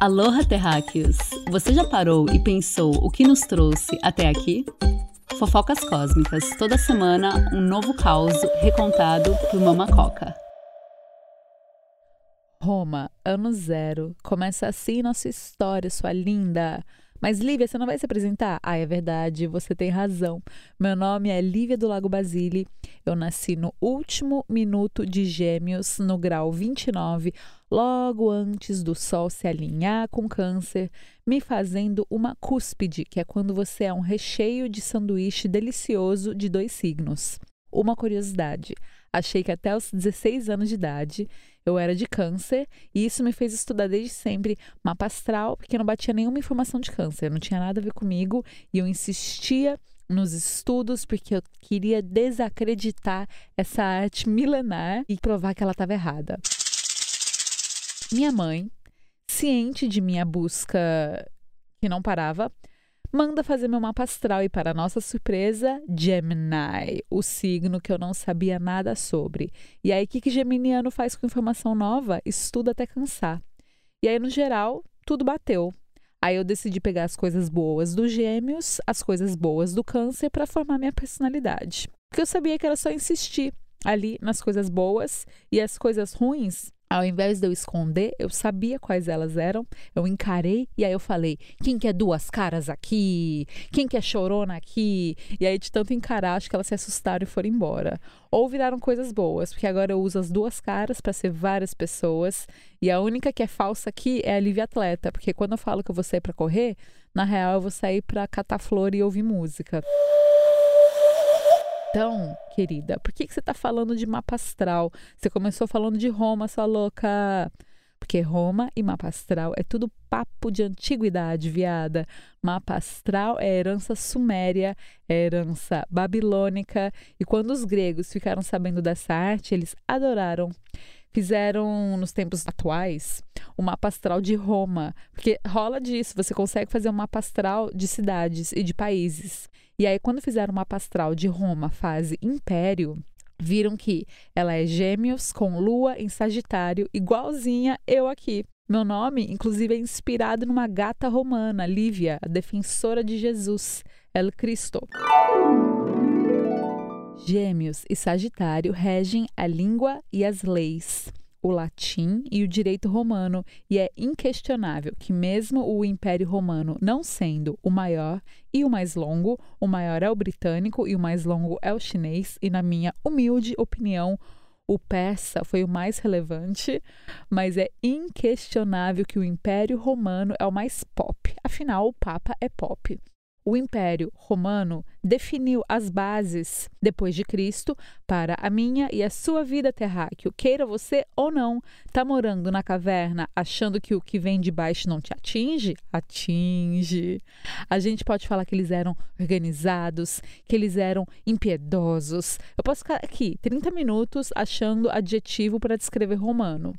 Aloha, terráqueos! Você já parou e pensou o que nos trouxe até aqui? Fofocas Cósmicas, toda semana um novo caos recontado por Mama Coca. Roma, ano zero. Começa assim nossa história, sua linda. Mas Lívia, você não vai se apresentar? Ah, é verdade, você tem razão. Meu nome é Lívia do Lago Basile. Eu nasci no último minuto de Gêmeos, no grau 29, logo antes do Sol se alinhar com Câncer, me fazendo uma cúspide, que é quando você é um recheio de sanduíche delicioso de dois signos. Uma curiosidade: achei que até os 16 anos de idade eu era de câncer e isso me fez estudar desde sempre mapa astral, porque não batia nenhuma informação de câncer, não tinha nada a ver comigo e eu insistia nos estudos porque eu queria desacreditar essa arte milenar e provar que ela estava errada. Minha mãe, ciente de minha busca que não parava, manda fazer meu mapa astral e, para nossa surpresa, Gemini, o signo que eu não sabia nada sobre. E aí, o que, que Geminiano faz com informação nova? Estuda até cansar. E aí, no geral, tudo bateu. Aí eu decidi pegar as coisas boas dos gêmeos, as coisas boas do câncer para formar minha personalidade. Porque eu sabia que era só insistir ali nas coisas boas e as coisas ruins ao invés de eu esconder, eu sabia quais elas eram, eu encarei e aí eu falei: quem quer duas caras aqui? Quem quer chorona aqui? E aí, de tanto encarar, acho que elas se assustaram e foram embora. Ou viraram coisas boas, porque agora eu uso as duas caras para ser várias pessoas e a única que é falsa aqui é a Livre Atleta, porque quando eu falo que eu vou sair para correr, na real eu vou sair para catar flor e ouvir música. Então, querida, por que, que você está falando de mapa astral? Você começou falando de Roma, sua louca. Porque Roma e mapa astral é tudo papo de antiguidade, viada. Mapa astral é herança suméria, é herança babilônica. E quando os gregos ficaram sabendo dessa arte, eles adoraram. Fizeram nos tempos atuais o mapa astral de Roma. Porque rola disso, você consegue fazer um mapa astral de cidades e de países. E aí, quando fizeram o mapa astral de Roma, fase Império, viram que ela é Gêmeos com Lua em Sagitário, igualzinha eu aqui. Meu nome, inclusive, é inspirado numa gata romana, Lívia, a defensora de Jesus, El Cristo. Gêmeos e Sagitário regem a língua e as leis o latim e o direito romano, e é inquestionável que, mesmo o Império Romano não sendo o maior e o mais longo, o maior é o britânico e o mais longo é o chinês, e, na minha humilde opinião, o persa foi o mais relevante, mas é inquestionável que o Império Romano é o mais pop. Afinal, o Papa é pop o Império Romano definiu as bases depois de Cristo para a minha e a sua vida terráquea. Queira você ou não, tá morando na caverna achando que o que vem de baixo não te atinge? Atinge. A gente pode falar que eles eram organizados, que eles eram impiedosos. Eu posso ficar aqui 30 minutos achando adjetivo para descrever romano.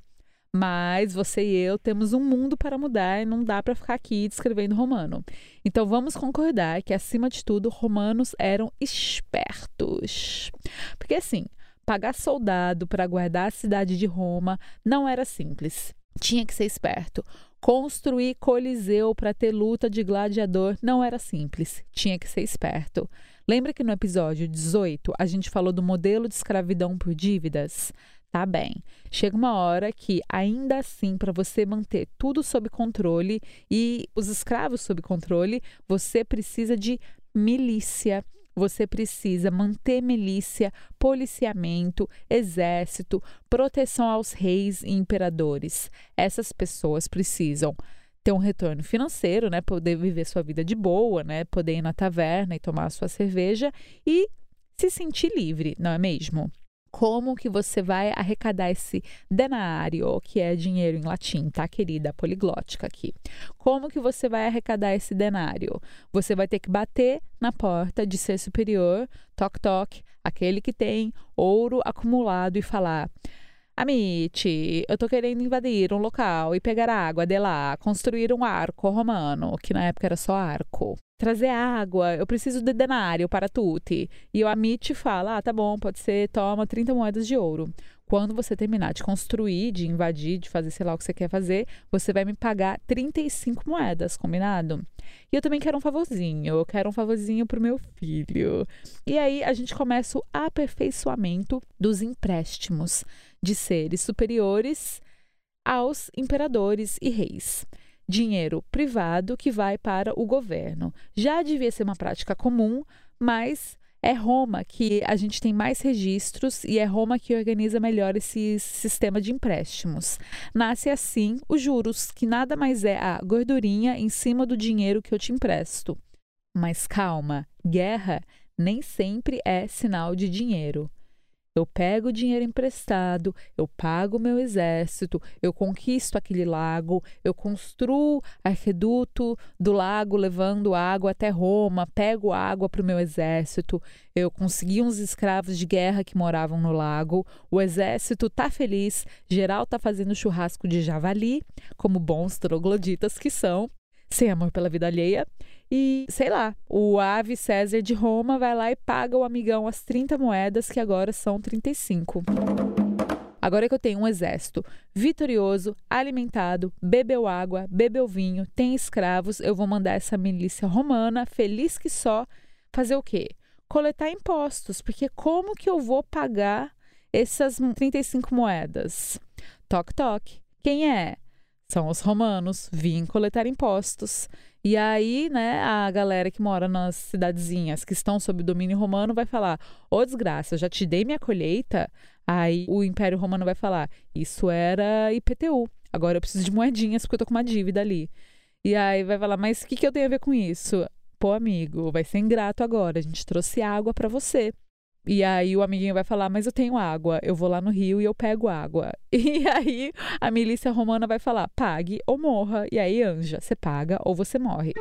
Mas você e eu temos um mundo para mudar e não dá para ficar aqui descrevendo romano. Então vamos concordar que, acima de tudo, romanos eram espertos. Porque assim, pagar soldado para guardar a cidade de Roma não era simples. Tinha que ser esperto. Construir coliseu para ter luta de gladiador não era simples. Tinha que ser esperto. Lembra que no episódio 18 a gente falou do modelo de escravidão por dívidas? Tá bem. Chega uma hora que, ainda assim, para você manter tudo sob controle e os escravos sob controle, você precisa de milícia. Você precisa manter milícia, policiamento, exército, proteção aos reis e imperadores. Essas pessoas precisam ter um retorno financeiro, né, poder viver sua vida de boa, né, poder ir na taverna e tomar sua cerveja e se sentir livre, não é mesmo? Como que você vai arrecadar esse denário, que é dinheiro em latim, tá, querida? Poliglótica aqui. Como que você vai arrecadar esse denário? Você vai ter que bater na porta de ser superior, toque toque, aquele que tem ouro acumulado e falar: Amite, eu tô querendo invadir um local e pegar água de lá, construir um arco romano, que na época era só arco. Trazer água, eu preciso de denário para tutti. E o Amite fala: ah, tá bom, pode ser, toma 30 moedas de ouro. Quando você terminar de construir, de invadir, de fazer sei lá o que você quer fazer, você vai me pagar 35 moedas, combinado? E eu também quero um favorzinho, eu quero um favorzinho pro meu filho. E aí a gente começa o aperfeiçoamento dos empréstimos de seres superiores aos imperadores e reis. Dinheiro privado que vai para o governo. Já devia ser uma prática comum, mas é Roma que a gente tem mais registros e é Roma que organiza melhor esse sistema de empréstimos. Nasce assim os juros, que nada mais é a gordurinha em cima do dinheiro que eu te empresto. Mas calma, guerra nem sempre é sinal de dinheiro. Eu pego o dinheiro emprestado, eu pago o meu exército, eu conquisto aquele lago, eu construo arqueduto do lago levando água até Roma, pego água para o meu exército, eu consegui uns escravos de guerra que moravam no lago, o exército tá feliz, geral tá fazendo churrasco de javali, como bons trogloditas que são, sem amor pela vida alheia. E, sei lá, o Ave César de Roma vai lá e paga o amigão as 30 moedas, que agora são 35. Agora que eu tenho um exército vitorioso, alimentado, bebeu água, bebeu vinho, tem escravos, eu vou mandar essa milícia romana, feliz que só, fazer o quê? Coletar impostos, porque como que eu vou pagar essas 35 moedas? Toque, toque. Quem é? São os romanos, vim coletar impostos. E aí, né, a galera que mora nas cidadezinhas que estão sob domínio romano vai falar: Ô oh, desgraça, já te dei minha colheita. Aí o Império Romano vai falar: Isso era IPTU. Agora eu preciso de moedinhas porque eu tô com uma dívida ali. E aí vai falar: Mas o que, que eu tenho a ver com isso? Pô, amigo, vai ser ingrato agora. A gente trouxe água para você. E aí o amiguinho vai falar, mas eu tenho água, eu vou lá no rio e eu pego água. E aí a milícia romana vai falar, pague ou morra. E aí, anja, você paga ou você morre.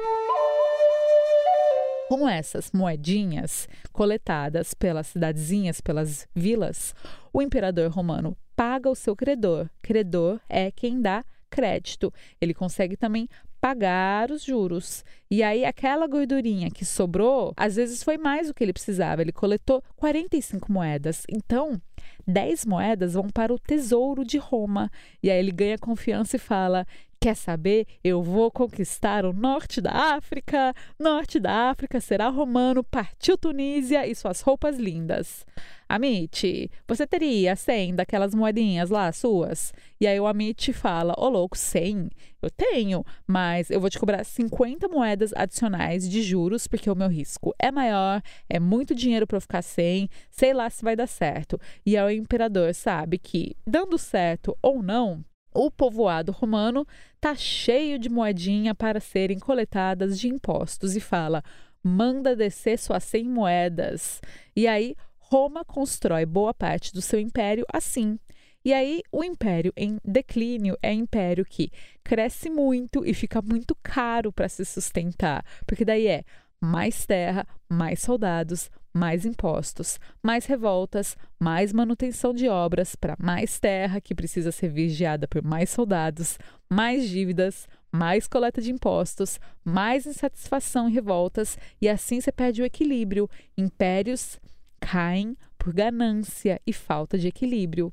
Com essas moedinhas coletadas pelas cidadezinhas, pelas vilas, o imperador romano paga o seu credor. Credor é quem dá crédito. Ele consegue também pagar os juros. E aí, aquela gordurinha que sobrou, às vezes foi mais do que ele precisava. Ele coletou 45 moedas. Então, 10 moedas vão para o tesouro de Roma. E aí ele ganha confiança e fala: Quer saber? Eu vou conquistar o norte da África. Norte da África será romano. Partiu Tunísia e suas roupas lindas. Amit, você teria 100 daquelas moedinhas lá suas? E aí o Amit fala: Ô louco, 100? Eu tenho, mas eu vou te cobrar 50 moedas adicionais de juros, porque o meu risco é maior, é muito dinheiro para eu ficar sem, sei lá se vai dar certo. E aí o imperador sabe que, dando certo ou não, o povoado romano tá cheio de moedinha para serem coletadas de impostos e fala: manda descer suas 100 moedas. E aí Roma constrói boa parte do seu império assim. E aí, o império em declínio é império que cresce muito e fica muito caro para se sustentar, porque daí é mais terra, mais soldados, mais impostos, mais revoltas, mais manutenção de obras para mais terra que precisa ser vigiada por mais soldados, mais dívidas, mais coleta de impostos, mais insatisfação e revoltas, e assim você perde o equilíbrio. Impérios caem por ganância e falta de equilíbrio.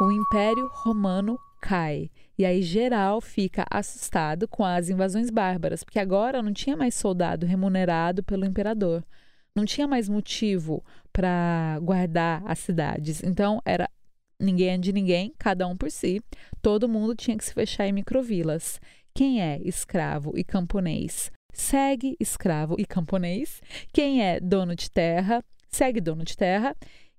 O Império Romano cai. E aí geral fica assustado com as invasões bárbaras, porque agora não tinha mais soldado remunerado pelo imperador. Não tinha mais motivo para guardar as cidades. Então era ninguém é de ninguém, cada um por si. Todo mundo tinha que se fechar em microvilas. Quem é escravo e camponês segue escravo e camponês. Quem é dono de terra, segue dono de terra.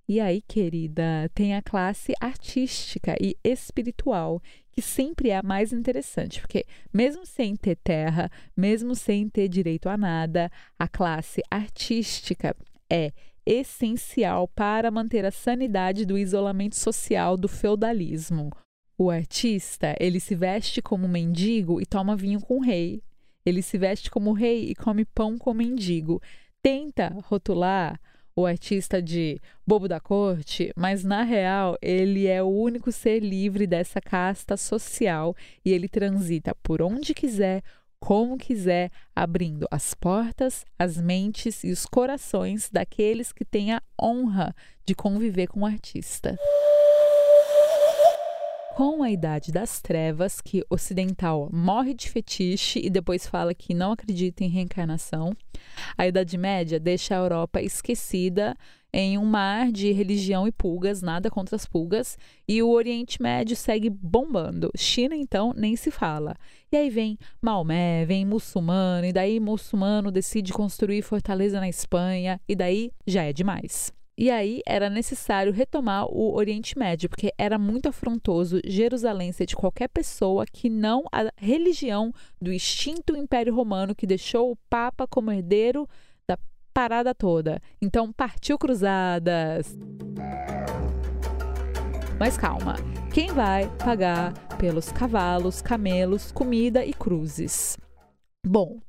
E aí, querida, tem a classe artística e espiritual, que sempre é a mais interessante, porque mesmo sem ter terra, mesmo sem ter direito a nada, a classe artística é essencial para manter a sanidade do isolamento social do feudalismo. O artista, ele se veste como mendigo e toma vinho com o rei, ele se veste como rei e come pão com mendigo. Tenta rotular o artista de bobo da corte, mas na real ele é o único ser livre dessa casta social e ele transita por onde quiser, como quiser, abrindo as portas, as mentes e os corações daqueles que têm a honra de conviver com o artista. Com a Idade das Trevas, que ocidental morre de fetiche e depois fala que não acredita em reencarnação, a Idade Média deixa a Europa esquecida em um mar de religião e pulgas, nada contra as pulgas, e o Oriente Médio segue bombando. China, então, nem se fala. E aí vem Maomé, vem muçulmano, e daí muçulmano decide construir fortaleza na Espanha, e daí já é demais. E aí era necessário retomar o Oriente Médio, porque era muito afrontoso Jerusalém ser de qualquer pessoa que não a religião do extinto Império Romano que deixou o Papa como herdeiro da parada toda. Então partiu cruzadas. Mas calma, quem vai pagar pelos cavalos, camelos, comida e cruzes? Bom,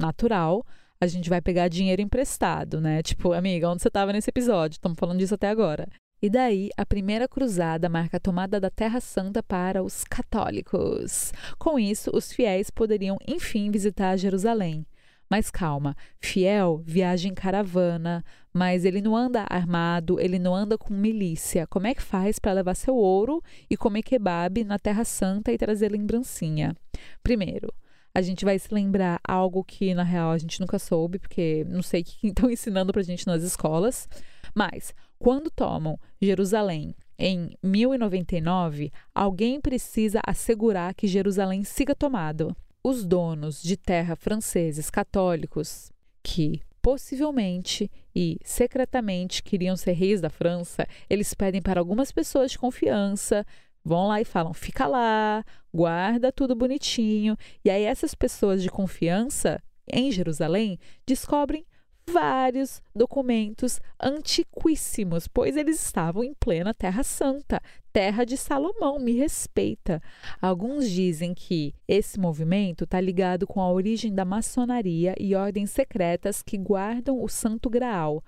natural, a gente vai pegar dinheiro emprestado, né? Tipo, amiga, onde você estava nesse episódio? Estamos falando disso até agora. E daí, a primeira cruzada marca a tomada da Terra Santa para os católicos. Com isso, os fiéis poderiam, enfim, visitar Jerusalém. Mas calma, fiel viaja em caravana, mas ele não anda armado, ele não anda com milícia. Como é que faz para levar seu ouro e comer kebab na Terra Santa e trazer lembrancinha? Primeiro, a gente vai se lembrar algo que na real a gente nunca soube, porque não sei o que estão ensinando pra gente nas escolas. Mas quando tomam Jerusalém em 1099, alguém precisa assegurar que Jerusalém siga tomado. Os donos de terra franceses católicos, que possivelmente e secretamente queriam ser reis da França, eles pedem para algumas pessoas de confiança vão lá e falam: fica lá, guarda tudo bonitinho. E aí, essas pessoas de confiança em Jerusalém descobrem vários documentos antiquíssimos, pois eles estavam em plena Terra Santa, terra de Salomão, me respeita. Alguns dizem que esse movimento está ligado com a origem da maçonaria e ordens secretas que guardam o Santo Graal.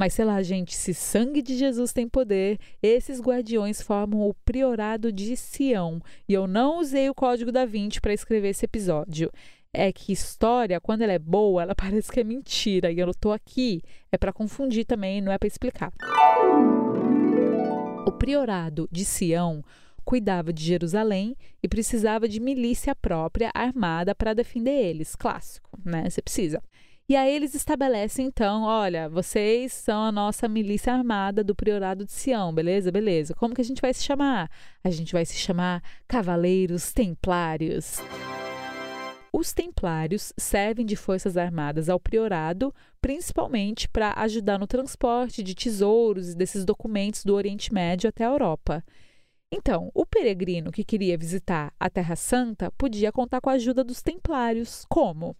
Mas sei lá, gente, se sangue de Jesus tem poder, esses guardiões formam o priorado de Sião. E eu não usei o código da Vinci para escrever esse episódio. É que história, quando ela é boa, ela parece que é mentira. E eu tô aqui é para confundir também, não é para explicar. O priorado de Sião cuidava de Jerusalém e precisava de milícia própria armada para defender eles. Clássico, né? Você precisa. E aí eles estabelecem, então, olha, vocês são a nossa milícia armada do Priorado de Sião, beleza? Beleza. Como que a gente vai se chamar? A gente vai se chamar Cavaleiros Templários. Os templários servem de forças armadas ao priorado, principalmente para ajudar no transporte de tesouros e desses documentos do Oriente Médio até a Europa. Então, o peregrino que queria visitar a Terra Santa podia contar com a ajuda dos templários. Como?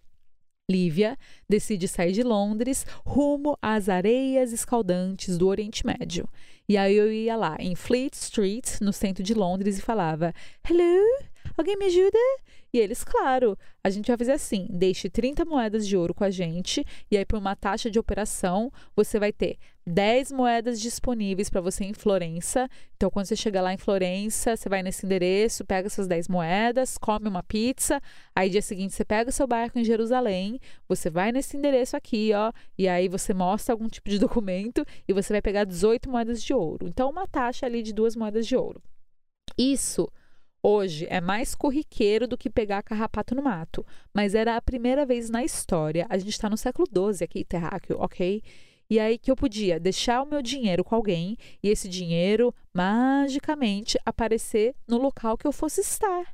Lívia decide sair de Londres rumo às areias escaldantes do Oriente Médio. E aí eu ia lá em Fleet Street, no centro de Londres, e falava: Hello, alguém me ajuda? E eles, claro, a gente vai fazer assim: deixe 30 moedas de ouro com a gente, e aí, por uma taxa de operação, você vai ter 10 moedas disponíveis para você em Florença. Então, quando você chegar lá em Florença, você vai nesse endereço, pega essas 10 moedas, come uma pizza. Aí, dia seguinte, você pega seu barco em Jerusalém, você vai nesse endereço aqui, ó, e aí você mostra algum tipo de documento e você vai pegar 18 moedas de ouro. Então, uma taxa ali de duas moedas de ouro. Isso Hoje é mais corriqueiro do que pegar carrapato no mato, mas era a primeira vez na história, a gente está no século XII aqui, terráqueo, ok? E aí que eu podia deixar o meu dinheiro com alguém e esse dinheiro magicamente aparecer no local que eu fosse estar.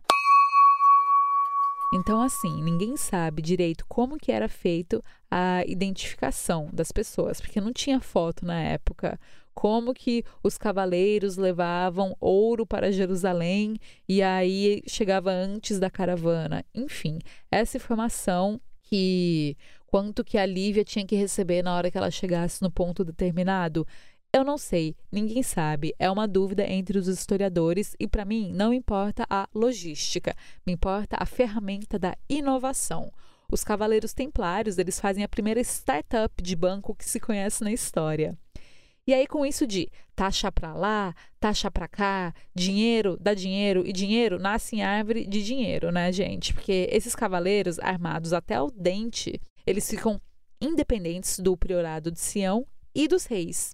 Então, assim, ninguém sabe direito como que era feito a identificação das pessoas, porque não tinha foto na época. Como que os cavaleiros levavam ouro para Jerusalém e aí chegava antes da caravana. Enfim, essa informação que quanto que a Lívia tinha que receber na hora que ela chegasse no ponto determinado, eu não sei, ninguém sabe. É uma dúvida entre os historiadores e para mim não importa a logística, me importa a ferramenta da inovação. Os Cavaleiros Templários, eles fazem a primeira startup de banco que se conhece na história. E aí, com isso de taxa para lá, taxa para cá, dinheiro dá dinheiro e dinheiro nasce em árvore de dinheiro, né, gente? Porque esses cavaleiros armados até o dente, eles ficam independentes do priorado de Sião e dos reis.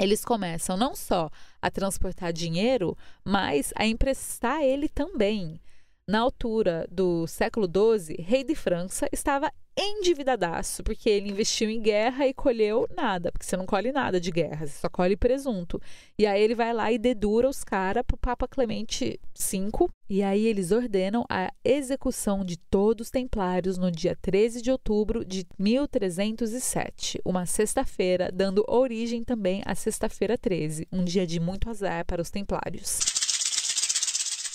Eles começam não só a transportar dinheiro, mas a emprestar ele também. Na altura do século XII, rei de França estava endividadaço, porque ele investiu em guerra e colheu nada, porque você não colhe nada de guerra, você só colhe presunto. E aí ele vai lá e dedura os caras pro Papa Clemente V, e aí eles ordenam a execução de todos os templários no dia 13 de outubro de 1307, uma sexta-feira, dando origem também à sexta-feira 13, um dia de muito azar para os templários.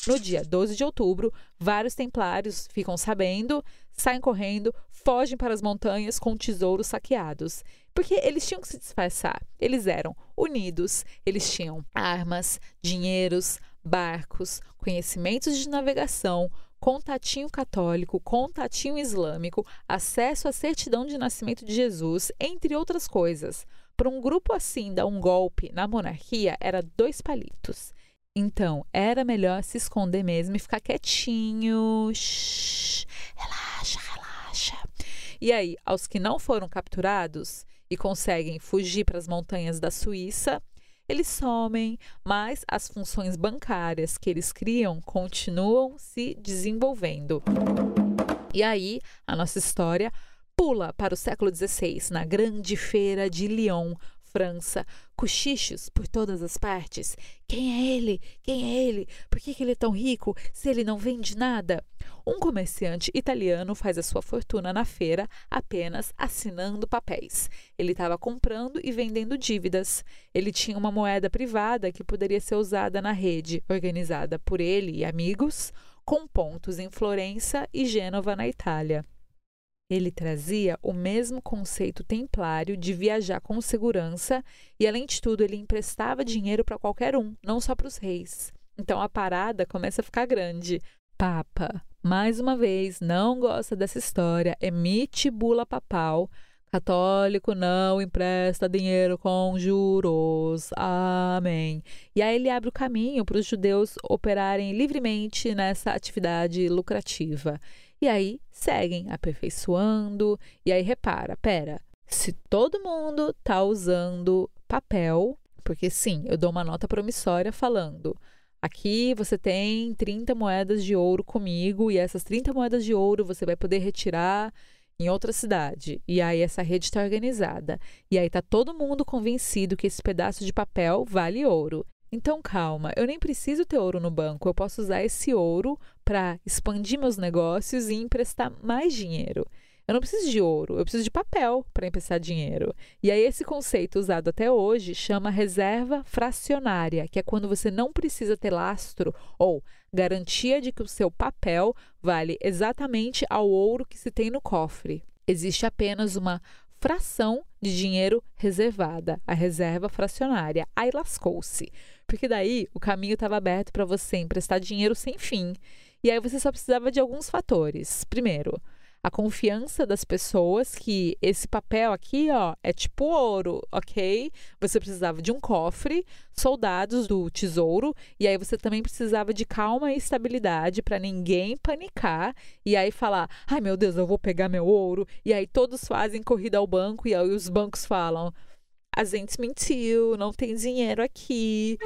No dia 12 de outubro, vários templários ficam sabendo, saem correndo, fogem para as montanhas com tesouros saqueados. Porque eles tinham que se disfarçar. Eles eram unidos, eles tinham armas, dinheiros, barcos, conhecimentos de navegação, contatinho católico, contatinho islâmico, acesso à certidão de nascimento de Jesus, entre outras coisas. Para um grupo assim dar um golpe na monarquia era dois palitos. Então, era melhor se esconder mesmo e ficar quietinho. Shhh. E aí, aos que não foram capturados e conseguem fugir para as montanhas da Suíça, eles somem, mas as funções bancárias que eles criam continuam se desenvolvendo. E aí, a nossa história pula para o século XVI, na Grande Feira de Lyon, França, cochichos por todas as partes. Quem é ele? Quem é ele? Por que, que ele é tão rico se ele não vende nada? Um comerciante italiano faz a sua fortuna na feira apenas assinando papéis. Ele estava comprando e vendendo dívidas. Ele tinha uma moeda privada que poderia ser usada na rede, organizada por ele e amigos, com pontos em Florença e Gênova, na Itália. Ele trazia o mesmo conceito templário de viajar com segurança e, além de tudo, ele emprestava dinheiro para qualquer um, não só para os reis. Então a parada começa a ficar grande. Papa, mais uma vez, não gosta dessa história, emite bula papal. Católico não empresta dinheiro com juros. Amém. E aí ele abre o caminho para os judeus operarem livremente nessa atividade lucrativa. E aí seguem aperfeiçoando. E aí repara, pera, se todo mundo tá usando papel, porque sim, eu dou uma nota promissória falando. Aqui você tem 30 moedas de ouro comigo e essas 30 moedas de ouro você vai poder retirar em outra cidade. E aí essa rede está organizada. E aí tá todo mundo convencido que esse pedaço de papel vale ouro. Então calma, eu nem preciso ter ouro no banco, eu posso usar esse ouro para expandir meus negócios e emprestar mais dinheiro. Eu não preciso de ouro, eu preciso de papel para emprestar dinheiro. E aí, esse conceito usado até hoje chama reserva fracionária, que é quando você não precisa ter lastro ou garantia de que o seu papel vale exatamente ao ouro que se tem no cofre. Existe apenas uma fração de dinheiro reservada, a reserva fracionária. Aí lascou-se, porque daí o caminho estava aberto para você emprestar dinheiro sem fim. E aí você só precisava de alguns fatores. Primeiro, a confiança das pessoas que esse papel aqui, ó, é tipo ouro, ok? Você precisava de um cofre, soldados do tesouro, e aí você também precisava de calma e estabilidade para ninguém panicar e aí falar: ai meu Deus, eu vou pegar meu ouro. E aí todos fazem corrida ao banco e aí os bancos falam: a gente mentiu, não tem dinheiro aqui.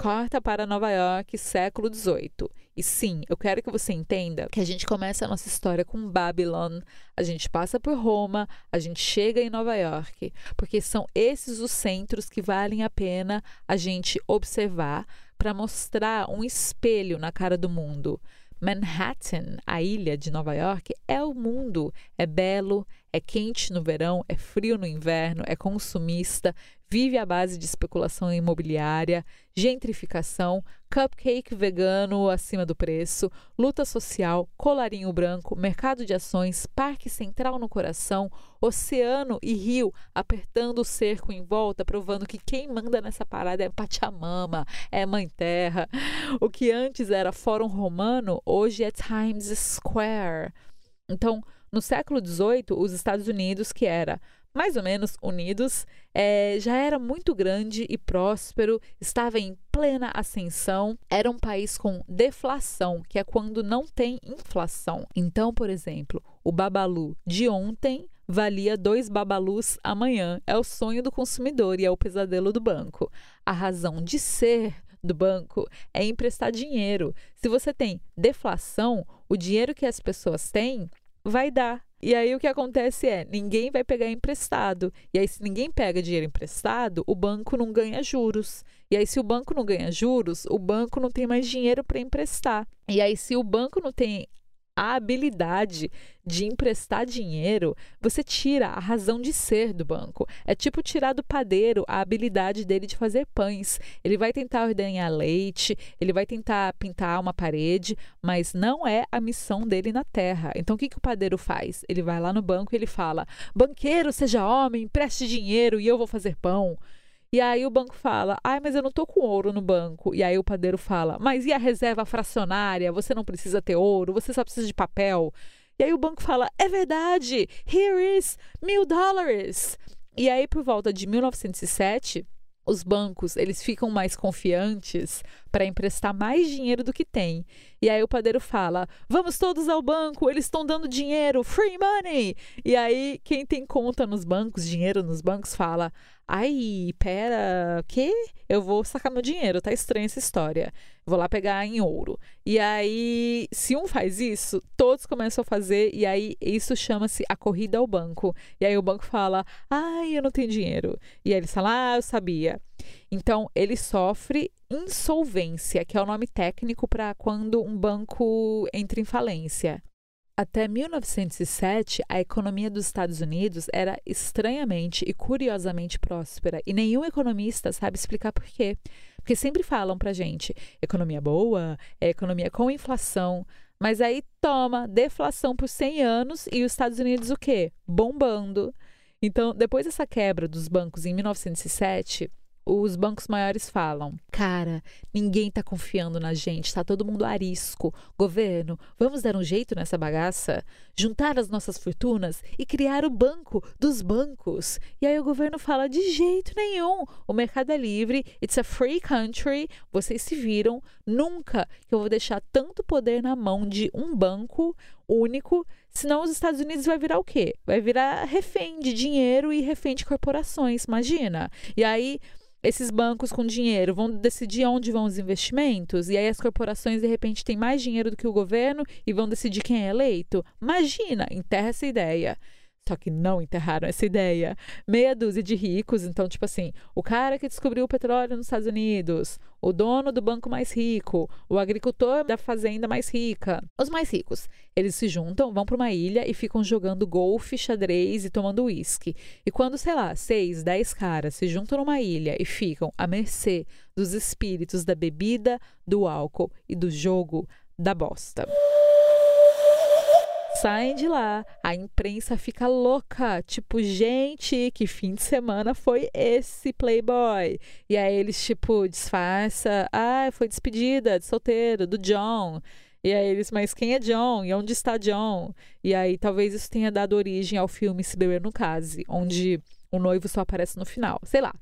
Corta para Nova York, século XVIII. E sim, eu quero que você entenda que a gente começa a nossa história com Babylon, a gente passa por Roma, a gente chega em Nova York, porque são esses os centros que valem a pena a gente observar para mostrar um espelho na cara do mundo. Manhattan, a ilha de Nova York, é o mundo. É belo, é quente no verão, é frio no inverno, é consumista, vive à base de especulação imobiliária, gentrificação, cupcake vegano acima do preço, luta social, colarinho branco, mercado de ações, parque central no coração, oceano e rio apertando o cerco em volta, provando que quem manda nessa parada é Pachamama, é Mãe Terra. O que antes era Fórum Romano, hoje é Times Square. Então, no século XVIII, os Estados Unidos, que era mais ou menos unidos, é, já era muito grande e próspero, estava em plena ascensão, era um país com deflação, que é quando não tem inflação. Então, por exemplo, o babalu de ontem valia dois babalus amanhã. É o sonho do consumidor e é o pesadelo do banco. A razão de ser do banco é emprestar dinheiro. Se você tem deflação, o dinheiro que as pessoas têm vai dar. E aí o que acontece é, ninguém vai pegar emprestado. E aí se ninguém pega dinheiro emprestado, o banco não ganha juros. E aí se o banco não ganha juros, o banco não tem mais dinheiro para emprestar. E aí se o banco não tem a habilidade de emprestar dinheiro, você tira a razão de ser do banco. É tipo tirar do padeiro a habilidade dele de fazer pães. Ele vai tentar ordenhar leite, ele vai tentar pintar uma parede, mas não é a missão dele na terra. Então o que, que o padeiro faz? Ele vai lá no banco e ele fala: Banqueiro, seja homem, empreste dinheiro e eu vou fazer pão. E aí o banco fala: ai, mas eu não tô com ouro no banco. E aí o padeiro fala: mas e a reserva fracionária? Você não precisa ter ouro, você só precisa de papel. E aí o banco fala: é verdade, here is mil dólares. E aí, por volta de 1907, os bancos eles ficam mais confiantes para emprestar mais dinheiro do que tem. E aí o padeiro fala: "Vamos todos ao banco, eles estão dando dinheiro, free money". E aí quem tem conta nos bancos, dinheiro nos bancos fala: Ai, pera, que? Eu vou sacar meu dinheiro, tá estranha essa história. Vou lá pegar em ouro. E aí, se um faz isso, todos começam a fazer, e aí isso chama-se a corrida ao banco. E aí o banco fala: Ai, eu não tenho dinheiro. E aí eles falam: Ah, eu sabia. Então, ele sofre insolvência, que é o nome técnico para quando um banco entra em falência. Até 1907, a economia dos Estados Unidos era estranhamente e curiosamente próspera, e nenhum economista sabe explicar por quê. Porque sempre falam pra gente: economia boa, é economia com inflação. Mas aí toma deflação por 100 anos e os Estados Unidos o quê? Bombando. Então, depois dessa quebra dos bancos em 1907, os bancos maiores falam: cara, ninguém tá confiando na gente, tá todo mundo arisco. Governo, vamos dar um jeito nessa bagaça? Juntar as nossas fortunas e criar o banco dos bancos. E aí o governo fala: de jeito nenhum. O mercado é livre, it's a free country, vocês se viram. Nunca que eu vou deixar tanto poder na mão de um banco único, senão os Estados Unidos vai virar o quê? Vai virar refém de dinheiro e refém de corporações, imagina. E aí esses bancos com dinheiro vão decidir onde vão os investimentos e aí as corporações de repente têm mais dinheiro do que o governo e vão decidir quem é eleito. Imagina, enterra essa ideia. Só que não enterraram essa ideia. Meia dúzia de ricos, então, tipo assim, o cara que descobriu o petróleo nos Estados Unidos, o dono do banco mais rico, o agricultor da fazenda mais rica, os mais ricos. Eles se juntam, vão para uma ilha e ficam jogando golfe, xadrez e tomando uísque. E quando, sei lá, seis, dez caras se juntam numa ilha e ficam à mercê dos espíritos da bebida, do álcool e do jogo da bosta saem de lá, a imprensa fica louca, tipo, gente, que fim de semana foi esse Playboy? E aí eles, tipo, disfarça, ah, foi despedida de solteiro, do John. E aí eles, mas quem é John? E onde está John? E aí talvez isso tenha dado origem ao filme Se Beber no Case, onde o noivo só aparece no final. Sei lá.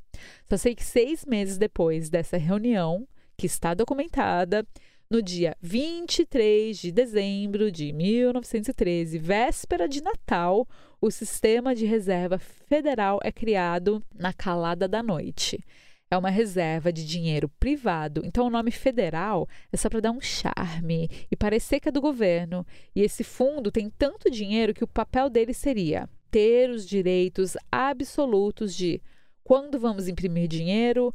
Só sei que seis meses depois dessa reunião, que está documentada, no dia 23 de dezembro de 1913, véspera de Natal, o Sistema de Reserva Federal é criado na calada da noite. É uma reserva de dinheiro privado, então o nome federal é só para dar um charme e parecer que é do governo. E esse fundo tem tanto dinheiro que o papel dele seria ter os direitos absolutos de quando vamos imprimir dinheiro,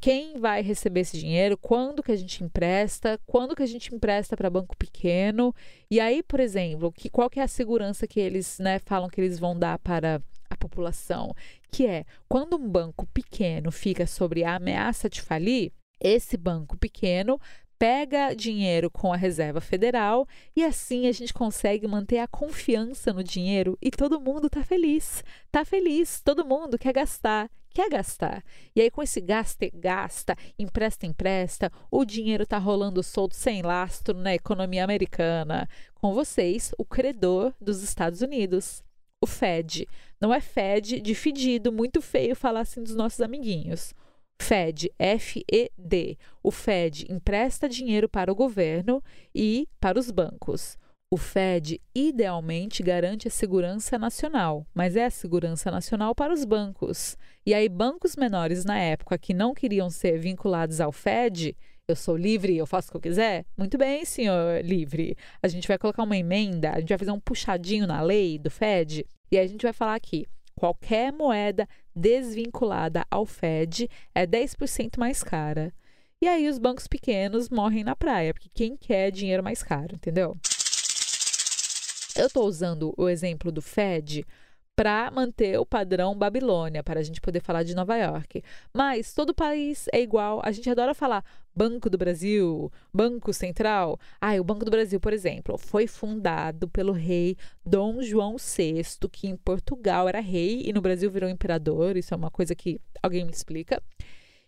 quem vai receber esse dinheiro, quando que a gente empresta, quando que a gente empresta para banco pequeno. E aí, por exemplo, que, qual que é a segurança que eles né, falam que eles vão dar para a população? Que é, quando um banco pequeno fica sobre a ameaça de falir, esse banco pequeno pega dinheiro com a Reserva Federal e assim a gente consegue manter a confiança no dinheiro e todo mundo está feliz. Está feliz, todo mundo quer gastar quer gastar. E aí, com esse gasta, gasta, empresta, empresta, o dinheiro está rolando solto sem lastro na economia americana. Com vocês, o credor dos Estados Unidos, o Fed. Não é Fed de fedido, muito feio falar assim dos nossos amiguinhos. Fed, F-E-D. O Fed empresta dinheiro para o governo e para os bancos. O Fed idealmente garante a segurança nacional, mas é a segurança nacional para os bancos. E aí, bancos menores na época que não queriam ser vinculados ao Fed, eu sou livre, eu faço o que eu quiser? Muito bem, senhor livre. A gente vai colocar uma emenda, a gente vai fazer um puxadinho na lei do Fed e aí a gente vai falar aqui: qualquer moeda desvinculada ao Fed é 10% mais cara. E aí os bancos pequenos morrem na praia, porque quem quer dinheiro mais caro, entendeu? Eu estou usando o exemplo do Fed para manter o padrão Babilônia, para a gente poder falar de Nova York. Mas todo país é igual. A gente adora falar Banco do Brasil, Banco Central. Ah, o Banco do Brasil, por exemplo, foi fundado pelo rei Dom João VI, que em Portugal era rei e no Brasil virou imperador. Isso é uma coisa que alguém me explica.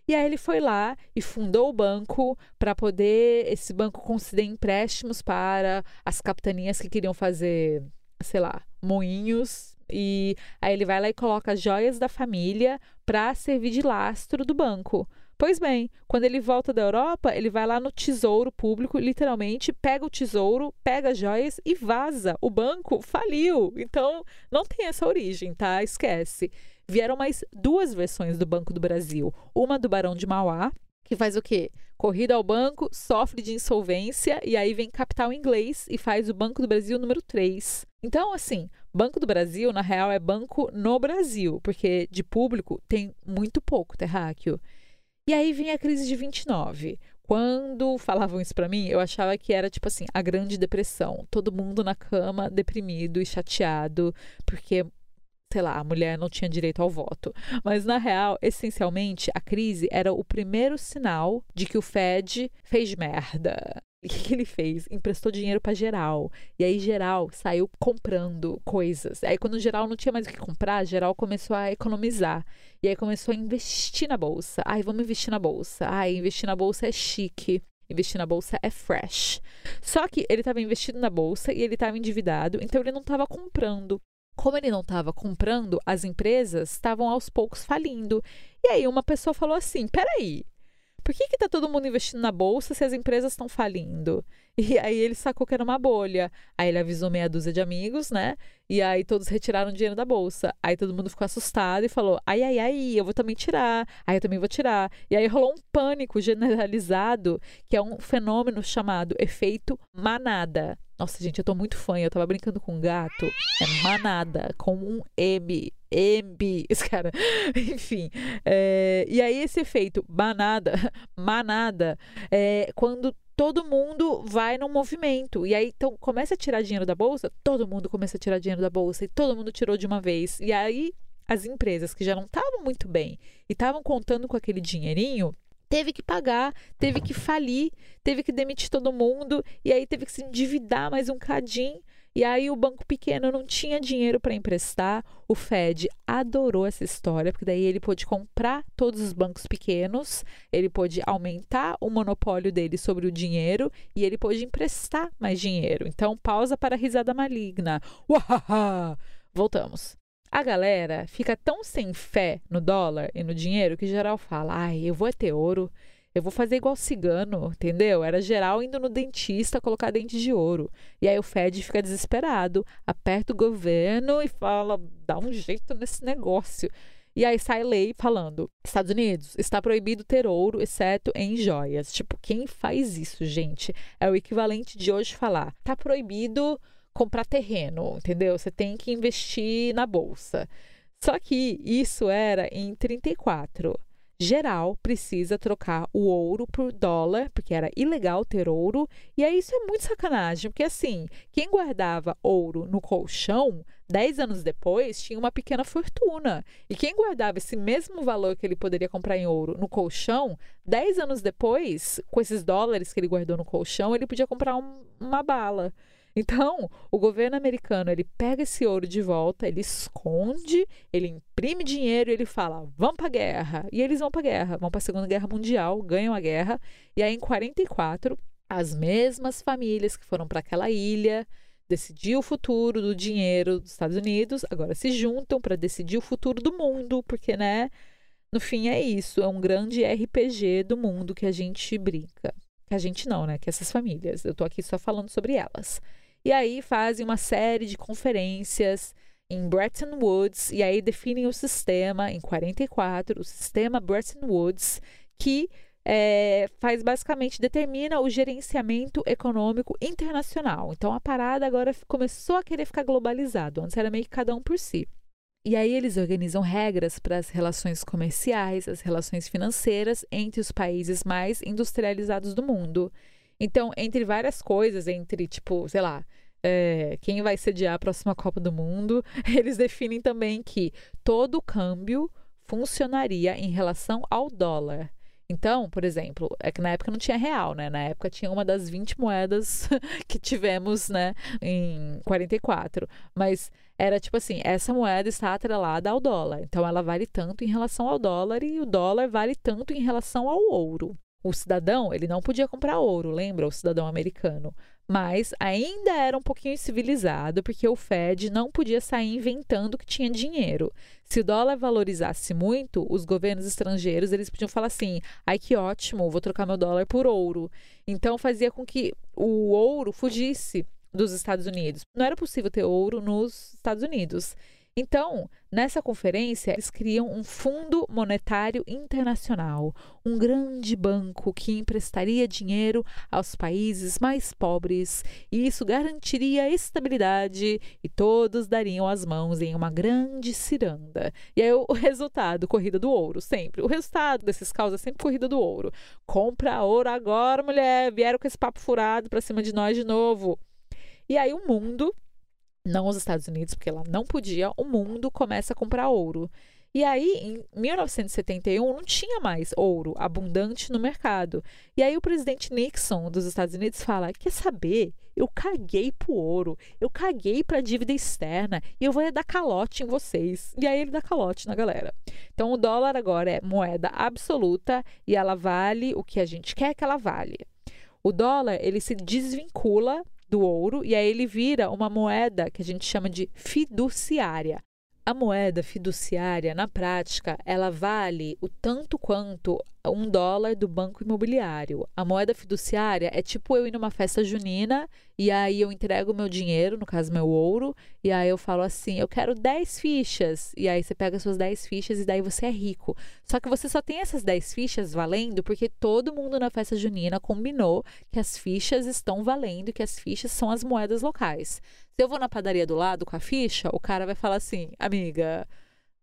E aí ele foi lá e fundou o banco para poder esse banco conceder empréstimos para as capitanias que queriam fazer, sei lá, moinhos e aí ele vai lá e coloca as joias da família para servir de lastro do banco. Pois bem, quando ele volta da Europa, ele vai lá no tesouro público, literalmente, pega o tesouro, pega as joias e vaza. O banco faliu. Então, não tem essa origem, tá? Esquece. Vieram mais duas versões do Banco do Brasil. Uma do Barão de Mauá, que faz o quê? Corrida ao banco, sofre de insolvência e aí vem capital inglês e faz o Banco do Brasil número 3. Então, assim, Banco do Brasil, na real, é banco no Brasil, porque de público tem muito pouco terráqueo. E aí vem a crise de 29. Quando falavam isso para mim, eu achava que era tipo assim, a Grande Depressão. Todo mundo na cama, deprimido e chateado, porque sei lá, a mulher não tinha direito ao voto. Mas, na real, essencialmente, a crise era o primeiro sinal de que o Fed fez merda. O que, que ele fez? Emprestou dinheiro para geral. E aí, geral saiu comprando coisas. Aí, quando geral não tinha mais o que comprar, geral começou a economizar. E aí, começou a investir na bolsa. Ai, vamos investir na bolsa. Ai, investir na bolsa é chique. Investir na bolsa é fresh. Só que ele estava investindo na bolsa e ele estava endividado, então ele não estava comprando como ele não estava comprando, as empresas estavam aos poucos falindo. E aí uma pessoa falou assim: peraí, por que está todo mundo investindo na bolsa se as empresas estão falindo? E aí ele sacou que era uma bolha. Aí ele avisou meia dúzia de amigos, né? E aí todos retiraram dinheiro da bolsa. Aí todo mundo ficou assustado e falou: ai, ai, ai, eu vou também tirar. Aí eu também vou tirar. E aí rolou um pânico generalizado, que é um fenômeno chamado efeito manada. Nossa, gente, eu tô muito fã. Eu tava brincando com um gato. É manada, com um M. M. Esse cara. Enfim. É, e aí, esse efeito manada, manada, é quando todo mundo vai num movimento. E aí, então, começa a tirar dinheiro da bolsa, todo mundo começa a tirar dinheiro da bolsa e todo mundo tirou de uma vez. E aí, as empresas que já não estavam muito bem e estavam contando com aquele dinheirinho, teve que pagar, teve que falir, teve que demitir todo mundo e aí teve que se endividar mais um cadinho. E aí o banco pequeno não tinha dinheiro para emprestar. O Fed adorou essa história, porque daí ele pôde comprar todos os bancos pequenos, ele pôde aumentar o monopólio dele sobre o dinheiro e ele pôde emprestar mais dinheiro. Então, pausa para a risada maligna. Uahaha! Voltamos. A galera fica tão sem fé no dólar e no dinheiro que geral fala: ai, eu vou ter ouro, eu vou fazer igual cigano, entendeu? Era geral indo no dentista colocar dente de ouro. E aí o Fed fica desesperado, aperta o governo e fala: dá um jeito nesse negócio. E aí sai lei falando: Estados Unidos está proibido ter ouro, exceto em joias. Tipo, quem faz isso, gente? É o equivalente de hoje falar: tá proibido comprar terreno, entendeu? Você tem que investir na bolsa. Só que isso era em 34. Geral precisa trocar o ouro por dólar, porque era ilegal ter ouro. E aí isso é muito sacanagem, porque assim, quem guardava ouro no colchão, 10 anos depois, tinha uma pequena fortuna. E quem guardava esse mesmo valor que ele poderia comprar em ouro no colchão, 10 anos depois, com esses dólares que ele guardou no colchão, ele podia comprar um, uma bala. Então, o governo americano, ele pega esse ouro de volta, ele esconde, ele imprime dinheiro ele fala: "Vamos para guerra". E eles vão para guerra, vão para a Segunda Guerra Mundial, ganham a guerra, e aí em 44, as mesmas famílias que foram para aquela ilha decidir o futuro do dinheiro dos Estados Unidos, agora se juntam para decidir o futuro do mundo, porque, né? No fim é isso, é um grande RPG do mundo que a gente brinca. Que a gente não, né? Que essas famílias. Eu tô aqui só falando sobre elas. E aí fazem uma série de conferências em Bretton Woods e aí definem o sistema em 44, o sistema Bretton Woods, que é, faz basicamente determina o gerenciamento econômico internacional. Então a parada agora começou a querer ficar globalizado. Antes era meio que cada um por si. E aí eles organizam regras para as relações comerciais, as relações financeiras entre os países mais industrializados do mundo. Então, entre várias coisas, entre tipo, sei lá, é, quem vai sediar a próxima Copa do Mundo, eles definem também que todo câmbio funcionaria em relação ao dólar. Então, por exemplo, é que na época não tinha real, né? Na época tinha uma das 20 moedas que tivemos, né, em 44. Mas era tipo assim, essa moeda está atrelada ao dólar. Então ela vale tanto em relação ao dólar e o dólar vale tanto em relação ao ouro. O cidadão, ele não podia comprar ouro, lembra? O cidadão americano mas ainda era um pouquinho civilizado, porque o Fed não podia sair inventando que tinha dinheiro. Se o dólar valorizasse muito, os governos estrangeiros eles podiam falar assim: ai que ótimo, vou trocar meu dólar por ouro. Então fazia com que o ouro fugisse dos Estados Unidos. Não era possível ter ouro nos Estados Unidos. Então, nessa conferência, eles criam um Fundo Monetário Internacional, um grande banco que emprestaria dinheiro aos países mais pobres, e isso garantiria estabilidade e todos dariam as mãos em uma grande ciranda. E aí o resultado, corrida do ouro, sempre. O resultado desses causas é sempre corrida do ouro. Compra ouro agora, mulher, vieram com esse papo furado para cima de nós de novo. E aí o mundo não os Estados Unidos, porque lá não podia, o mundo começa a comprar ouro. E aí, em 1971, não tinha mais ouro abundante no mercado. E aí, o presidente Nixon dos Estados Unidos fala: Quer saber? Eu caguei pro ouro, eu caguei pra dívida externa e eu vou dar calote em vocês. E aí, ele dá calote na galera. Então, o dólar agora é moeda absoluta e ela vale o que a gente quer que ela vale. O dólar, ele se desvincula do ouro e aí ele vira uma moeda que a gente chama de fiduciária. A moeda fiduciária, na prática, ela vale o tanto quanto um dólar do banco imobiliário. A moeda fiduciária é tipo eu ir numa festa junina e aí eu entrego meu dinheiro, no caso meu ouro, e aí eu falo assim: eu quero 10 fichas. E aí você pega suas 10 fichas e daí você é rico. Só que você só tem essas 10 fichas valendo porque todo mundo na festa junina combinou que as fichas estão valendo, que as fichas são as moedas locais. Se eu vou na padaria do lado com a ficha, o cara vai falar assim: amiga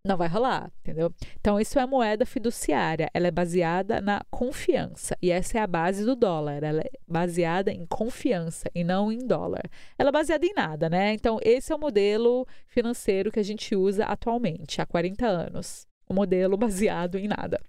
não vai rolar, entendeu? Então, isso é moeda fiduciária. Ela é baseada na confiança. E essa é a base do dólar. Ela é baseada em confiança e não em dólar. Ela é baseada em nada, né? Então, esse é o modelo financeiro que a gente usa atualmente, há 40 anos. O modelo baseado em nada.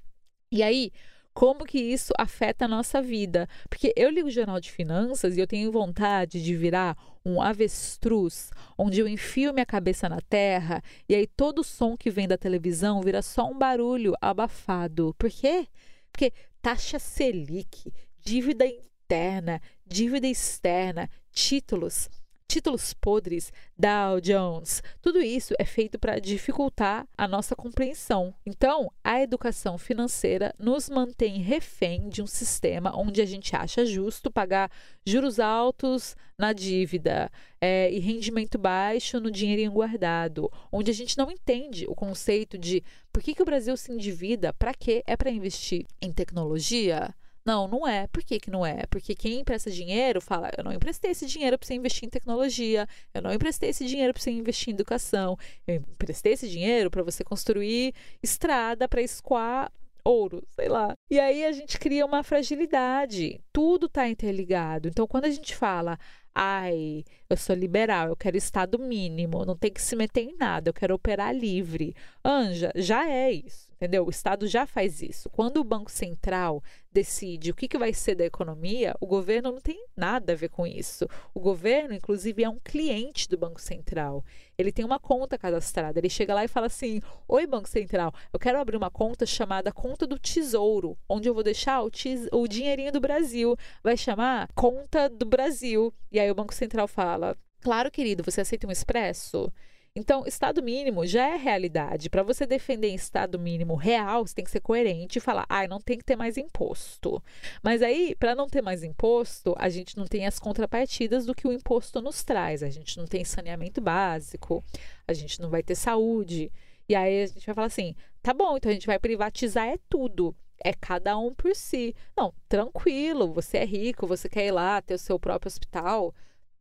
E aí, como que isso afeta a nossa vida. Porque eu ligo o Jornal de Finanças e eu tenho vontade de virar um avestruz, onde eu enfio minha cabeça na terra e aí todo som que vem da televisão vira só um barulho abafado. Por quê? Porque taxa Selic, dívida interna, dívida externa, títulos títulos podres, Dow Jones, tudo isso é feito para dificultar a nossa compreensão. Então, a educação financeira nos mantém refém de um sistema onde a gente acha justo pagar juros altos na dívida é, e rendimento baixo no dinheirinho guardado, onde a gente não entende o conceito de por que, que o Brasil se endivida, para quê? É para investir em tecnologia? Não, não é. Por que, que não é? Porque quem empresta dinheiro fala: eu não emprestei esse dinheiro para você investir em tecnologia, eu não emprestei esse dinheiro para você investir em educação, eu emprestei esse dinheiro para você construir estrada para escoar ouro, sei lá. E aí a gente cria uma fragilidade. Tudo está interligado. Então, quando a gente fala, ai, eu sou liberal, eu quero estado mínimo, não tem que se meter em nada, eu quero operar livre. Anja, já é isso entendeu? O Estado já faz isso. Quando o Banco Central decide o que, que vai ser da economia, o governo não tem nada a ver com isso. O governo, inclusive, é um cliente do Banco Central. Ele tem uma conta cadastrada. Ele chega lá e fala assim: Oi, Banco Central, eu quero abrir uma conta chamada Conta do Tesouro, onde eu vou deixar o, tes o dinheirinho do Brasil. Vai chamar Conta do Brasil. E aí o Banco Central fala: Claro, querido, você aceita um expresso? Então, estado mínimo já é realidade. Para você defender estado mínimo real, você tem que ser coerente e falar: ah, não tem que ter mais imposto. Mas aí, para não ter mais imposto, a gente não tem as contrapartidas do que o imposto nos traz. A gente não tem saneamento básico, a gente não vai ter saúde. E aí a gente vai falar assim: tá bom, então a gente vai privatizar é tudo. É cada um por si. Não, tranquilo, você é rico, você quer ir lá ter o seu próprio hospital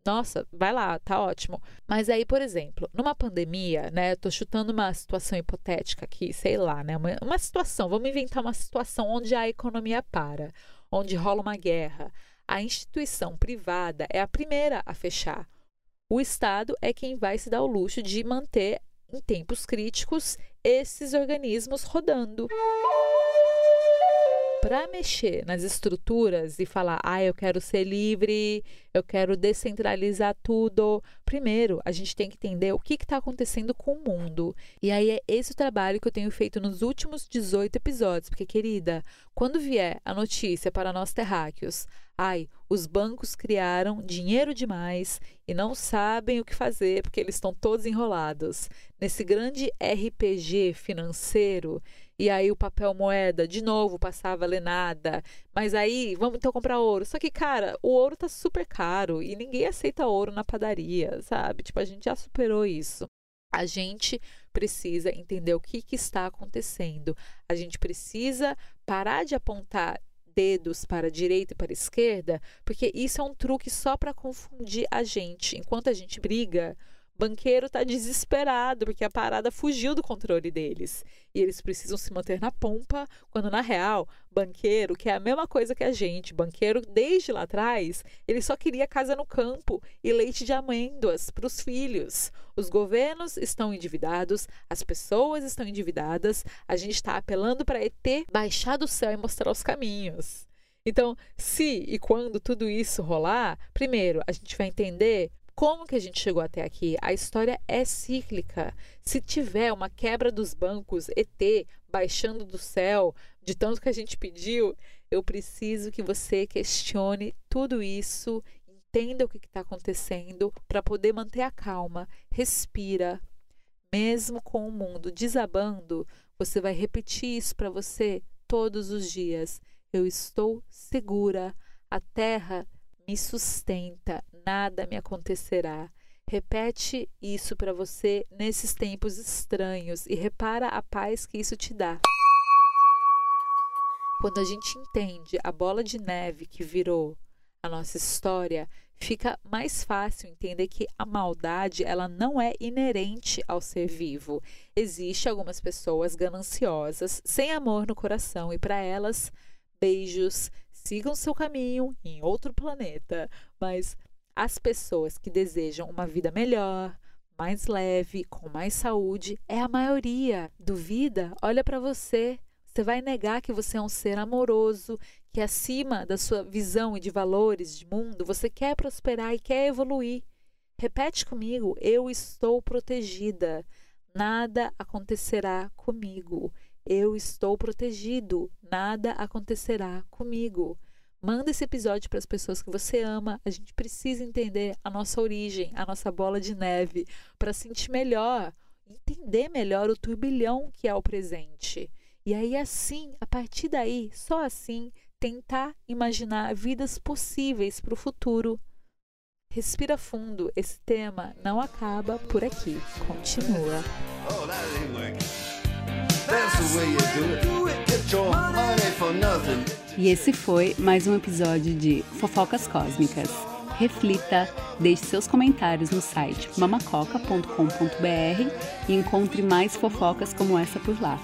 nossa, vai lá, tá ótimo. Mas aí, por exemplo, numa pandemia, né? Tô chutando uma situação hipotética aqui, sei lá, né? Uma, uma situação, vamos inventar uma situação onde a economia para, onde rola uma guerra. A instituição privada é a primeira a fechar. O Estado é quem vai se dar o luxo de manter, em tempos críticos, esses organismos rodando para mexer nas estruturas e falar, ah, eu quero ser livre, eu quero descentralizar tudo, primeiro a gente tem que entender o que está acontecendo com o mundo. E aí é esse o trabalho que eu tenho feito nos últimos 18 episódios, porque, querida, quando vier a notícia para nós terráqueos, ai, os bancos criaram dinheiro demais e não sabem o que fazer porque eles estão todos enrolados nesse grande RPG financeiro e aí o papel moeda de novo passava a ler nada. Mas aí, vamos então comprar ouro. Só que, cara, o ouro tá super caro e ninguém aceita ouro na padaria, sabe? Tipo, a gente já superou isso. A gente precisa entender o que, que está acontecendo. A gente precisa parar de apontar dedos para a direita e para a esquerda, porque isso é um truque só para confundir a gente. Enquanto a gente briga, banqueiro está desesperado porque a parada fugiu do controle deles. E eles precisam se manter na pompa, quando na real, banqueiro, que é a mesma coisa que a gente, banqueiro desde lá atrás, ele só queria casa no campo e leite de amêndoas para os filhos. Os governos estão endividados, as pessoas estão endividadas, a gente está apelando para ET baixar do céu e mostrar os caminhos. Então, se e quando tudo isso rolar, primeiro a gente vai entender como que a gente chegou até aqui? A história é cíclica. Se tiver uma quebra dos bancos, ET baixando do céu, de tanto que a gente pediu, eu preciso que você questione tudo isso, entenda o que está acontecendo, para poder manter a calma. Respira. Mesmo com o mundo desabando, você vai repetir isso para você todos os dias. Eu estou segura. A terra me sustenta, nada me acontecerá. Repete isso para você nesses tempos estranhos e repara a paz que isso te dá. Quando a gente entende a bola de neve que virou a nossa história, fica mais fácil entender que a maldade ela não é inerente ao ser vivo. Existem algumas pessoas gananciosas, sem amor no coração e para elas beijos, sigam seu caminho em outro planeta, mas as pessoas que desejam uma vida melhor, mais leve, com mais saúde, é a maioria. Duvida? Olha para você. Você vai negar que você é um ser amoroso, que acima da sua visão e de valores de mundo, você quer prosperar e quer evoluir. Repete comigo: eu estou protegida. Nada acontecerá comigo. Eu estou protegido, nada acontecerá comigo. Manda esse episódio para as pessoas que você ama. A gente precisa entender a nossa origem, a nossa bola de neve, para sentir melhor, entender melhor o turbilhão que é o presente. E aí, assim, a partir daí, só assim, tentar imaginar vidas possíveis para o futuro. Respira fundo, esse tema não acaba por aqui, continua. Oh, e esse foi mais um episódio de Fofocas Cósmicas. Reflita, deixe seus comentários no site mamacoca.com.br e encontre mais fofocas como essa por lá.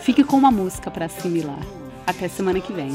Fique com uma música para assimilar. Até semana que vem.